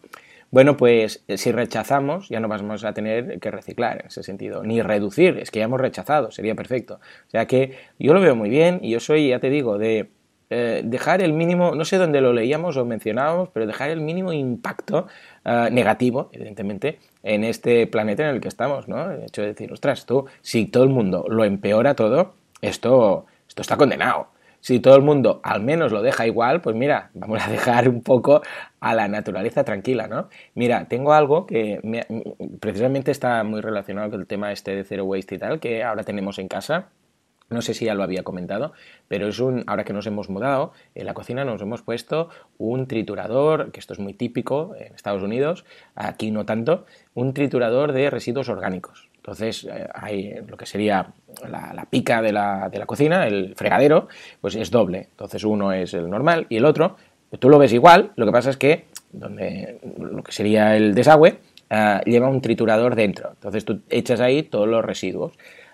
Bueno, pues si rechazamos, ya no vamos a tener que reciclar en ese sentido, ni reducir, es que ya hemos rechazado, sería perfecto. O sea que yo lo veo muy bien y yo soy, ya te digo, de eh, dejar el mínimo, no sé dónde lo leíamos o mencionábamos, pero dejar el mínimo impacto eh, negativo, evidentemente, en este planeta en el que estamos, ¿no? El hecho de decir, ostras, tú, si todo el mundo lo empeora todo, esto, esto está condenado. Si todo el mundo al menos lo deja igual, pues mira, vamos a dejar un poco a la naturaleza tranquila, ¿no? Mira, tengo algo que precisamente está muy relacionado con el tema este de zero waste y tal, que ahora tenemos en casa, no sé si ya lo había comentado, pero es un, ahora que nos hemos mudado, en la cocina nos hemos puesto un triturador, que esto es muy típico en Estados Unidos, aquí no tanto, un triturador de residuos orgánicos. Entonces, eh, hay lo que sería la, pica de la, de la, cocina, el fregadero, pues es doble. Entonces, uno es el normal y el otro, tú lo ves igual, lo que pasa es que donde lo que sería el desagüe eh, lleva un triturador dentro. Entonces, tú echas ahí todos los residuos.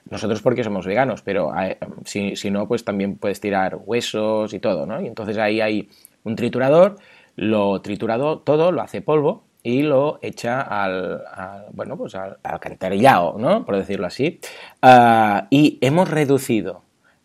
Nosotros porque somos veganos, pero eh, si, si, no, pues también puedes tirar huesos y todo, ¿no? Y entonces ahí hay un triturador, lo triturado todo, lo hace polvo y lo echa al, bueno, pues al, alcantarillado, ¿no? Por decirlo así. Ah, y hemos reducido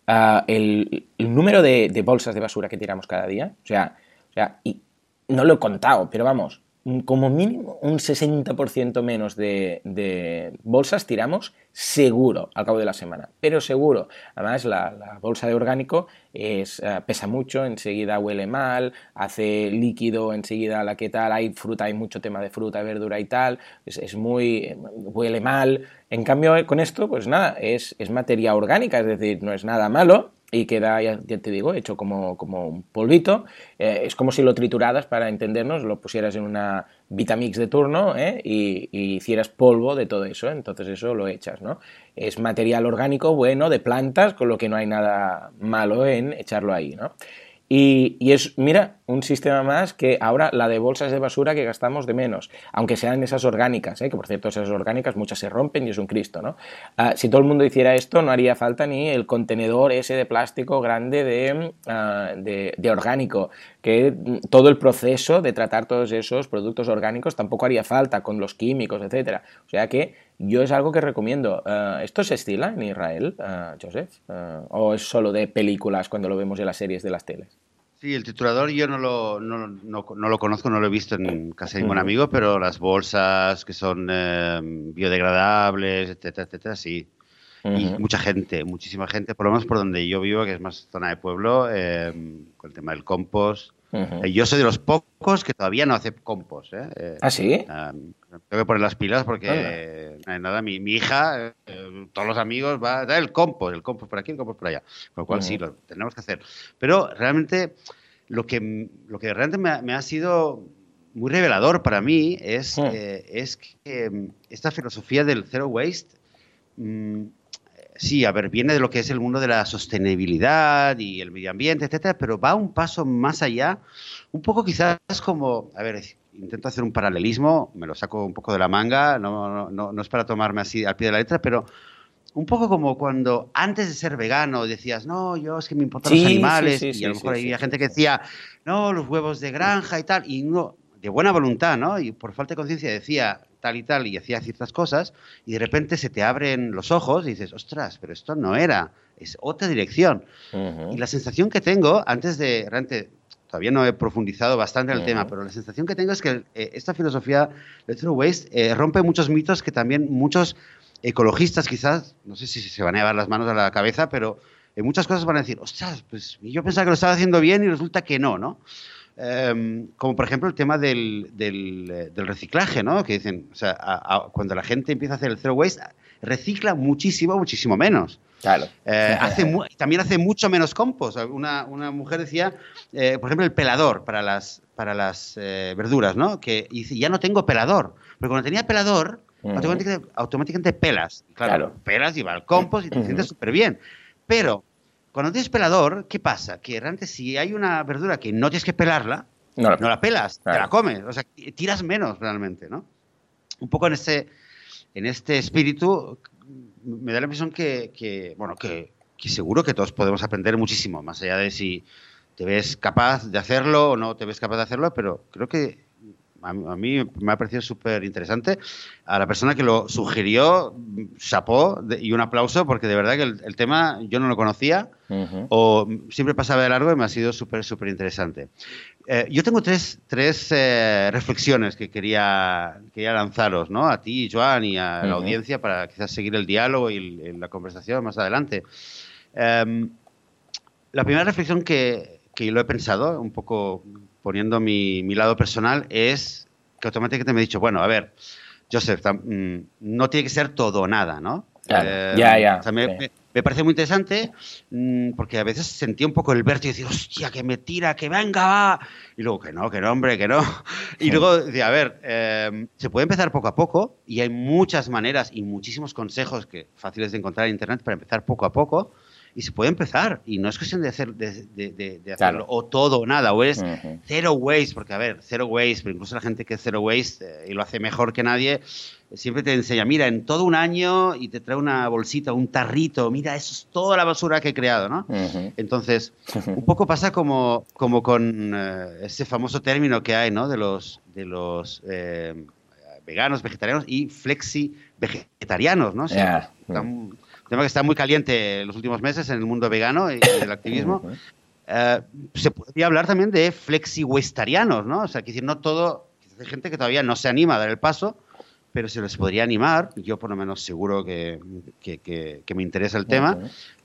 ah, el, número de, de, bolsas de basura que tiramos cada día. O sea, o sea, y no lo he contado, pero vamos, como mínimo un 60% menos de, bolsas tiramos seguro al cabo de la semana, pero seguro. Además, la, bolsa de orgánico es, eh, pesa mucho, enseguida huele mal, hace líquido, enseguida la que tal, hay fruta, hay mucho tema de fruta, verdura y tal, es, muy, huele mal. En cambio, con esto, pues nada, es, es materia orgánica, es decir, no es nada malo, y queda, ya, te digo, hecho como, como un polvito. Eh, es como si lo trituradas, para entendernos, lo pusieras en una Vitamix de turno ¿eh? y, hicieras polvo de todo eso. Entonces eso lo echas, ¿no? Es material orgánico bueno de plantas, con lo que no hay nada malo en echarlo ahí, ¿no? Y, es, mira, un sistema más que ahora la de bolsas de basura que gastamos de menos, aunque sean esas orgánicas, ¿eh? que por cierto esas orgánicas muchas se rompen y es un Cristo, ¿no? Ah, si todo el mundo hiciera esto no haría falta ni el contenedor ese de plástico grande de, ah, de, de orgánico, que todo el proceso de tratar todos esos productos orgánicos tampoco haría falta con los químicos, etcétera. O sea que yo es algo que recomiendo. Ah, ¿Esto se estila en Israel, Joseph? ¿O es solo de películas cuando lo vemos en las series de las teles? Sí, el triturador yo no lo, no, no, no lo conozco, no lo he visto en casi ningún amigo, pero las bolsas que son eh, biodegradables, etcétera, etcétera, sí. Y mucha gente, muchísima gente, por lo menos por donde yo vivo, que es más zona de pueblo, eh, con el tema del compost. Eh, yo soy de los pocos que todavía no hace compost. ¿eh? ¿Ah, sí? tengo que poner las pilas porque, nada, mi, mi hija, todos los amigos, va a dar el compost, el compost por aquí, el compost por allá. Con lo cual sí, lo tenemos que hacer. Pero realmente, lo que, lo que realmente me, ha sido muy revelador para mí es, es que mm, esta filosofía del zero waste mm, sí, a ver, viene de lo que es el mundo de la sostenibilidad y el medio ambiente, etcétera, pero va un paso más allá, un poco quizás como, a ver, intento hacer un paralelismo, me lo saco un poco de la manga, no, no, no es para tomarme así al pie de la letra, pero un poco como cuando antes de ser vegano decías, no, yo es que me importan los animales, y a lo mejor había gente que decía, no, los huevos de granja y tal, y uno, de buena voluntad, ¿no? Y por falta de conciencia decía, tal y tal y hacía ciertas cosas y de repente se te abren los ojos y dices, ostras, pero esto no era, es otra dirección. Y la sensación que tengo, antes de, realmente, todavía no he profundizado bastante en el tema, pero la sensación que tengo es que eh, esta filosofía de True Waste eh, rompe muchos mitos que también muchos ecologistas quizás, no sé si se van a llevar las manos a la cabeza, pero en muchas cosas van a decir, ostras, pues yo pensaba que lo estaba haciendo bien y resulta que no, ¿no? Em, como por ejemplo el tema del, del, eh, reciclaje, ¿no? Que dicen, o sea, cuando la gente empieza a hacer el zero waste, recicla muchísimo, muchísimo menos. Claro. Eh, hace también hace mucho menos compost. Una, una mujer decía, eh, por ejemplo, el pelador para las, para las verduras, ¿no? Que dice, ya no tengo pelador. Pero cuando tenía pelador, automáticamente, pelas. Claro, pelas y va al compost y te sientes súper bien. Pero cuando tienes pelador, ¿qué pasa? Que realmente si hay una verdura que no tienes que pelarla, no la, pelas, te la comes. O sea, tiras menos realmente, ¿no? Un poco en este, en este espíritu me da la impresión que, bueno, que, que, seguro que todos podemos aprender muchísimo, más allá de si te ves capaz de hacerlo o no te ves capaz de hacerlo, pero creo que a, mí me ha parecido súper interesante. A la persona que lo sugirió, chapó y un aplauso, porque de verdad que el, tema yo no lo conocía o siempre pasaba de largo y me ha sido súper, súper interesante. Eh, yo tengo tres, tres eh, reflexiones que quería, quería lanzaros, ¿no? A ti, Joan, y a la audiencia para quizás seguir el diálogo y la conversación más adelante. Em, la primera reflexión que, que lo he pensado, un poco poniendo mi, mi lado personal, es que automáticamente me he dicho, bueno, a ver, Joseph, mm, no tiene que ser todo o nada, ¿no? Eh, ya, ya. me, me, parece muy interesante mm, porque a veces sentía un poco el vértigo y decía, hostia, que me tira, que venga, va. Y luego, que no, que no, hombre, que no. Y luego decía, a ver, em, se puede empezar poco a poco y hay muchas maneras y muchísimos consejos que fáciles de encontrar en Internet para empezar poco a poco y se puede empezar. Y no es cuestión de, hacer, de, de, hacerlo o todo o nada, o es cero waste, porque a ver, cero waste, pero incluso la gente que es cero waste eh, y lo hace mejor que nadie, siempre te enseña, mira, en todo un año y te trae una bolsita, un tarrito, mira, eso es toda la basura que he creado, ¿no? Entonces, un poco pasa como, como con eh, ese famoso término que hay, ¿no? De los, de los eh, veganos, vegetarianos y flexi vegetarianos, ¿no? Tema que está muy caliente en los últimos meses en el mundo vegano y del activismo. Eh, se podría hablar también de flexi-westarianos, ¿no? O sea, que decir, no todo, hay gente que todavía no se anima a dar el paso, pero se les podría animar, yo por lo menos seguro que, que, que, me interesa el tema,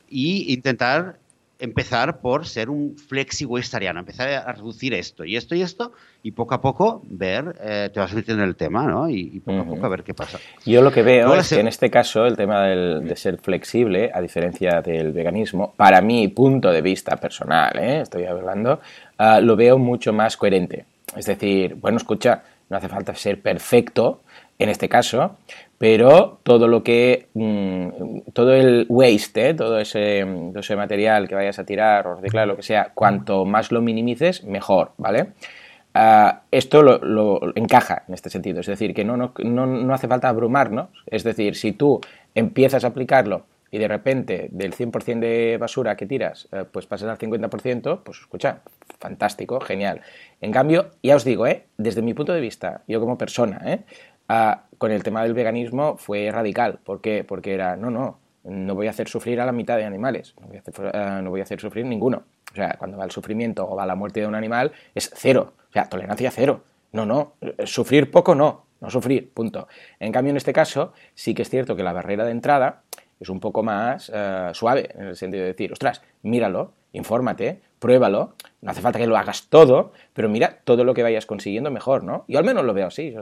y intentar empezar por ser un flexi-westariano, empezar a reducir esto y esto y esto, y poco a poco ver, eh, te vas metiendo en el tema, ¿no? Y, poco a poco a ver qué pasa. Yo lo que veo es que en este caso el tema de ser flexible, a diferencia del veganismo, para mi punto de vista personal, ¿eh? estoy hablando, ah, lo veo mucho más coherente. Es decir, bueno, escucha, no hace falta ser perfecto en este caso, pero todo lo que, mm, todo el waste, ¿eh? todo, ese, ese, material que vayas a tirar o reciclar, lo que sea, cuanto más lo minimices, mejor, ¿vale? Ah, esto lo, encaja en este sentido, es decir, que no, no, no, hace falta abrumarnos, es decir, si tú empiezas a aplicarlo y de repente del 100% de basura que tiras, eh, pues pasas al 50%, pues escucha, fantástico, genial. En cambio, ya os digo, ¿eh? desde mi punto de vista, yo como persona, ¿eh? Con el tema del veganismo fue radical. ¿Por qué? Porque era, no, no, no voy a hacer sufrir a la mitad de animales, no voy a hacer, eh, no voy a hacer sufrir ninguno. o sea, cuando va el sufrimiento o va la muerte de un animal, es cero, o sea, tolerancia cero. No, no, sufrir poco no, no sufrir, punto. En cambio, en este caso, sí que es cierto que la barrera de entrada es un poco más eh, suave, en el sentido de decir, ostras, míralo, infórmate, pruébalo, no hace falta que lo hagas todo, pero mira todo lo que vayas consiguiendo mejor, ¿no? Yo al menos lo veo así.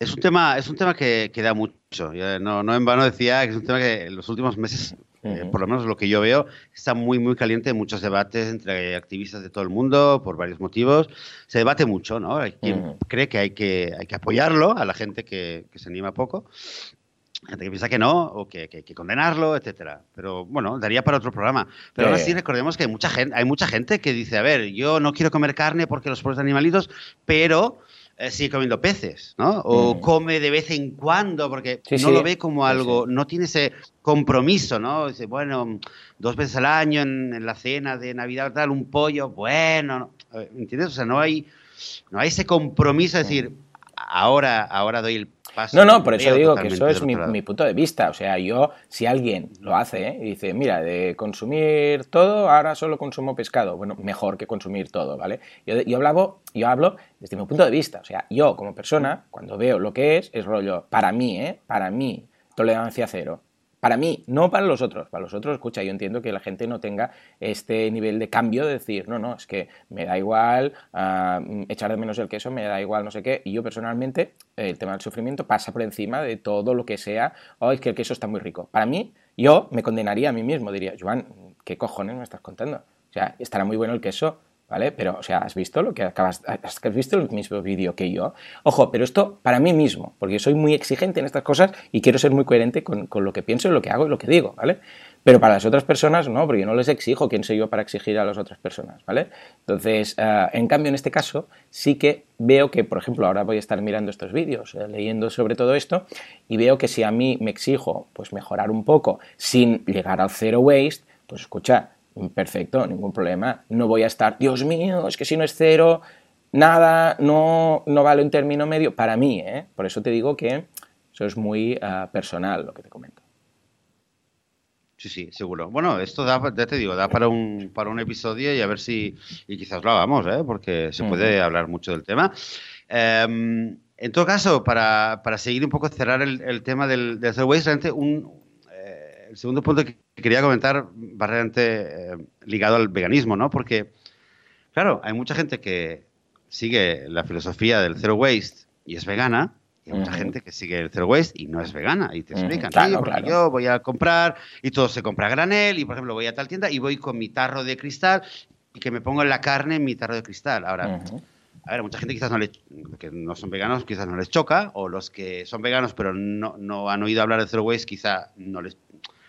Es un tema, es un tema que, que da mucho. No, no en vano decía que es un tema que en los últimos meses eh, por lo menos lo que yo veo, está muy, muy caliente en muchos debates entre activistas de todo el mundo por varios motivos. Se debate mucho, ¿no? Hay quien cree que hay, que hay que apoyarlo a la gente que, que se anima poco gente que piensa que no o que, hay que condenarlo, etcétera. Pero bueno, daría para otro programa. Pero ahora sí recordemos que hay mucha gente, hay mucha gente que dice, a ver, yo no quiero comer carne porque los pobres animalitos, pero eh, sigue comiendo peces, ¿no? O mm. come de vez en cuando porque no lo ve como algo, no tiene ese compromiso, ¿no? Dice, bueno, dos veces al año en, la cena de Navidad tal, un pollo, bueno, ¿entiendes? O sea, no hay, no hay ese compromiso de decir, ahora, ahora doy el no, no, por eso digo que eso es mi, punto de vista. O sea, yo, si alguien lo hace ¿eh? y dice, mira, de consumir todo, ahora solo consumo pescado. Bueno, mejor que consumir todo, ¿vale? Yo, yo, hablo, yo hablo desde mi punto de vista. O sea, yo como persona, cuando veo lo que es, es rollo, para mí, ¿eh? Para mí, tolerancia cero. Para mí, no para los otros. Para los otros, escucha, yo entiendo que la gente no tenga este nivel de cambio de decir, no, no, es que me da igual ah, echar de menos el queso, me da igual no sé qué. Y yo personalmente, el tema del sufrimiento pasa por encima de todo lo que sea, oh, es que el queso está muy rico. Para mí, yo me condenaría a mí mismo, diría, Joan, ¿qué cojones me estás contando? O sea, estará muy bueno el queso, ¿vale? Pero, o sea, ¿has visto lo que acabas, has visto el mismo vídeo que yo? Ojo, pero esto para mí mismo, porque soy muy exigente en estas cosas y quiero ser muy coherente con, lo que pienso, lo que hago y lo que digo, ¿vale? Pero para las otras personas no, porque yo no les exijo quién soy yo para exigir a las otras personas, ¿vale? Entonces, eh, en cambio, en este caso, sí que veo que, por ejemplo, ahora voy a estar mirando estos vídeos, eh, leyendo sobre todo esto, y veo que si a mí me exijo, pues mejorar un poco sin llegar al zero waste, pues escucha, perfecto, ningún problema. No voy a estar, Dios mío, es que si no es cero, nada, no, no vale un término medio. Para mí, ¿eh? Por eso te digo que eso es muy ah, personal lo que te comento. Sí, sí, seguro. Bueno, esto da, ya te digo, da para un, para un episodio y a ver si, y quizás lo hagamos, ¿eh? porque se puede hablar mucho del tema. Em, en todo caso, para, para, seguir un poco, cerrar el, tema del, del Zero Waste, realmente un, el segundo punto que quería comentar va realmente eh, ligado al veganismo, ¿no? Porque, claro, hay mucha gente que sigue la filosofía del zero waste y es vegana, y hay mucha gente que sigue el zero waste y no es vegana. Y te explican, porque yo voy a comprar y todo se compra a granel, y por ejemplo voy a tal tienda y voy con mi tarro de cristal y que me pongo en la carne en mi tarro de cristal. Ahora, a ver, mucha gente quizás no le, que no son veganos, quizás no les choca, o los que son veganos pero no, no han oído hablar de zero waste, quizá no les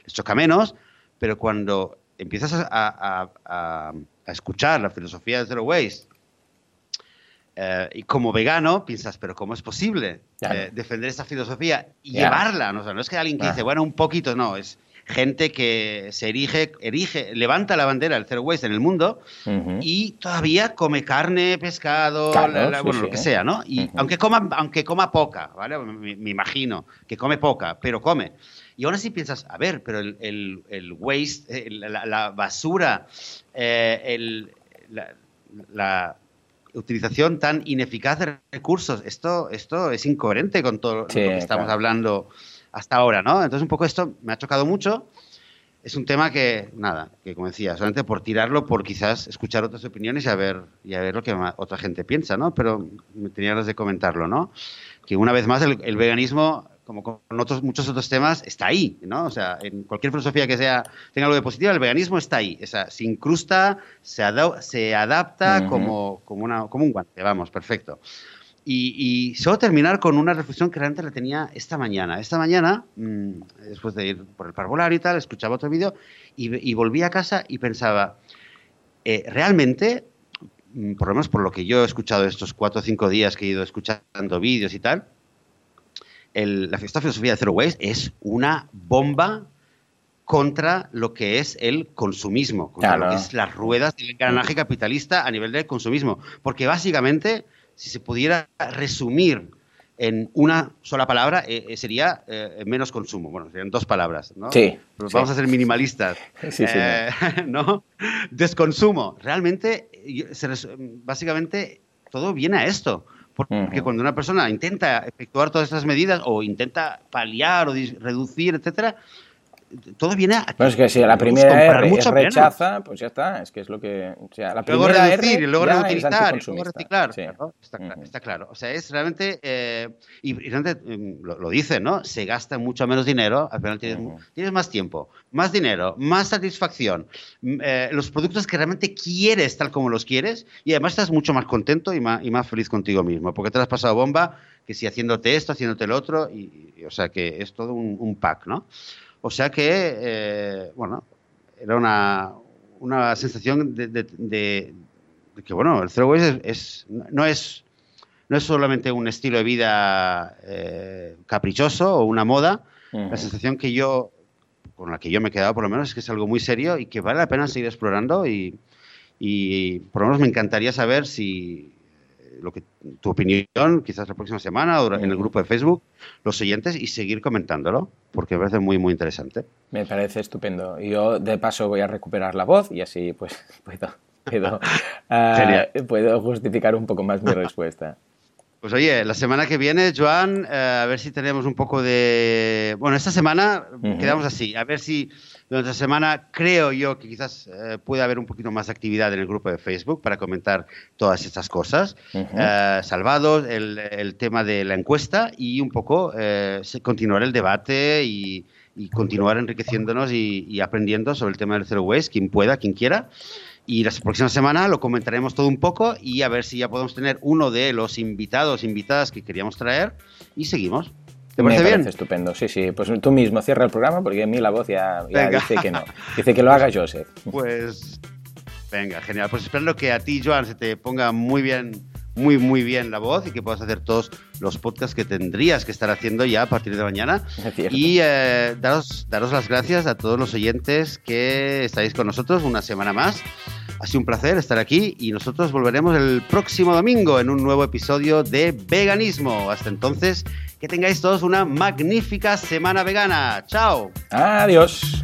les choca menos, pero cuando empiezas a, escuchar la filosofía de Zero Waste, eh, y como vegano piensas, pero ¿cómo es posible eh, defender esa filosofía y llevarla? ¿no? no es que alguien que dice, bueno, un poquito, no, es gente que se erige, erige, levanta la bandera del zero waste en el mundo y todavía come carne, pescado, bueno, lo que sea, ¿no? Y aunque coma, aunque coma poca, ¿vale? me, imagino que come poca, pero come. Y aún así piensas, a ver, pero el, waste, la, basura, eh, la, utilización tan ineficaz de recursos, esto, esto es incoherente con todo lo que estamos hablando hasta ahora, ¿no? Entonces un poco esto me ha chocado mucho. Es un tema que, nada, que como decía, solamente por tirarlo, por quizás escuchar otras opiniones y a ver, y a ver lo que otra gente piensa, ¿no? Pero me tenía ganas de comentarlo, ¿no? Que una vez más el veganismo como con otros, muchos otros temas, está ahí, ¿no? O sea, en cualquier filosofía que sea, tenga algo de positivo, el veganismo está ahí. O sea, se incrusta, se, se adapta como, como, una, como un guante, vamos, perfecto. Y, y, solo terminar con una reflexión que realmente la tenía esta mañana. Esta mañana, mm, después de ir por el parvulario y tal, escuchaba otro vídeo y, volví a casa y pensaba, eh, realmente, mm, por lo menos por lo que yo he escuchado estos cuatro o cinco días que he ido escuchando vídeos y tal, la esta filosofía de Zero Waste es una bomba contra lo que es el consumismo, contra lo que es las ruedas del engranaje capitalista a nivel del consumismo. Porque básicamente, si se pudiera resumir en una sola palabra eh, eh, sería eh, menos consumo. Bueno, serían dos palabras, ¿no? Sí. vamos a ser minimalistas. Sí, sí. ¿no? Desconsumo. Realmente, básicamente, todo viene a esto. Porque cuando una persona intenta efectuar todas estas medidas o intenta paliar o reducir, etcétera, todo viene a. Pues es que si la primera R mucho rechaza, pues ya está. Es que es lo que. O sea, la luego reducir R y luego reutilizar y luego reciclar. está, claro. O sea, es realmente. Eh, y, realmente em, lo, dice, ¿no? Se gasta mucho menos dinero, al final tienes, más tiempo, más dinero, más satisfacción. Eh, los productos que realmente quieres tal como los quieres y además estás mucho más contento y más, y más feliz contigo mismo porque te has pasado bomba que si haciéndote esto, haciéndote el otro, y, o sea que es todo un, un pack, ¿no? O sea que, eh, bueno, era una, una sensación de, que, bueno, el Zero Waste es, no, es, no es solamente un estilo de vida eh, caprichoso o una moda. La sensación que yo, con la que yo me he quedado por lo menos, es que es algo muy serio y que vale la pena seguir explorando y, y por lo menos me encantaría saber si, lo que tu opinión, quizás la próxima semana o en el grupo de Facebook, los siguientes y seguir comentándolo, porque me parece muy, muy interesante. Me parece estupendo. Yo, de paso, voy a recuperar la voz y así pues puedo, puedo, ah, puedo justificar un poco más mi respuesta. Pues oye, la semana que viene, Joan, eh, a ver si tenemos un poco de... Bueno, esta semana quedamos así, a ver si durante la semana creo yo que quizás eh, puede haber un poquito más de actividad en el grupo de Facebook para comentar todas estas cosas. Eh, salvados, el, tema de la encuesta y un poco continuar el debate y, continuar enriqueciéndonos y, y, aprendiendo sobre el tema del Zero Waste, quien pueda, quien quiera. Y la próxima semana lo comentaremos todo un poco y a ver si ya podemos tener uno de los invitados, invitadas que queríamos traer y seguimos. ¿Te parece, Me parece estupendo, sí, sí. Pues tú mismo cierra el programa porque a mí la voz ya, dice que no. Dice que lo haga Joseph. Pues venga, genial. Pues espero que a ti, Joan, se te ponga muy bien, muy, muy bien la voz y que puedas hacer todos los podcasts que tendrías que estar haciendo ya a partir de mañana. Y eh, daros, daros las gracias a todos los oyentes que estáis con nosotros una semana más. Ha sido un placer estar aquí y nosotros volveremos el próximo domingo en un nuevo episodio de Veganismo. Hasta entonces, que tengáis todos una magnífica semana vegana. Chao. Adiós.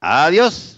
Adiós.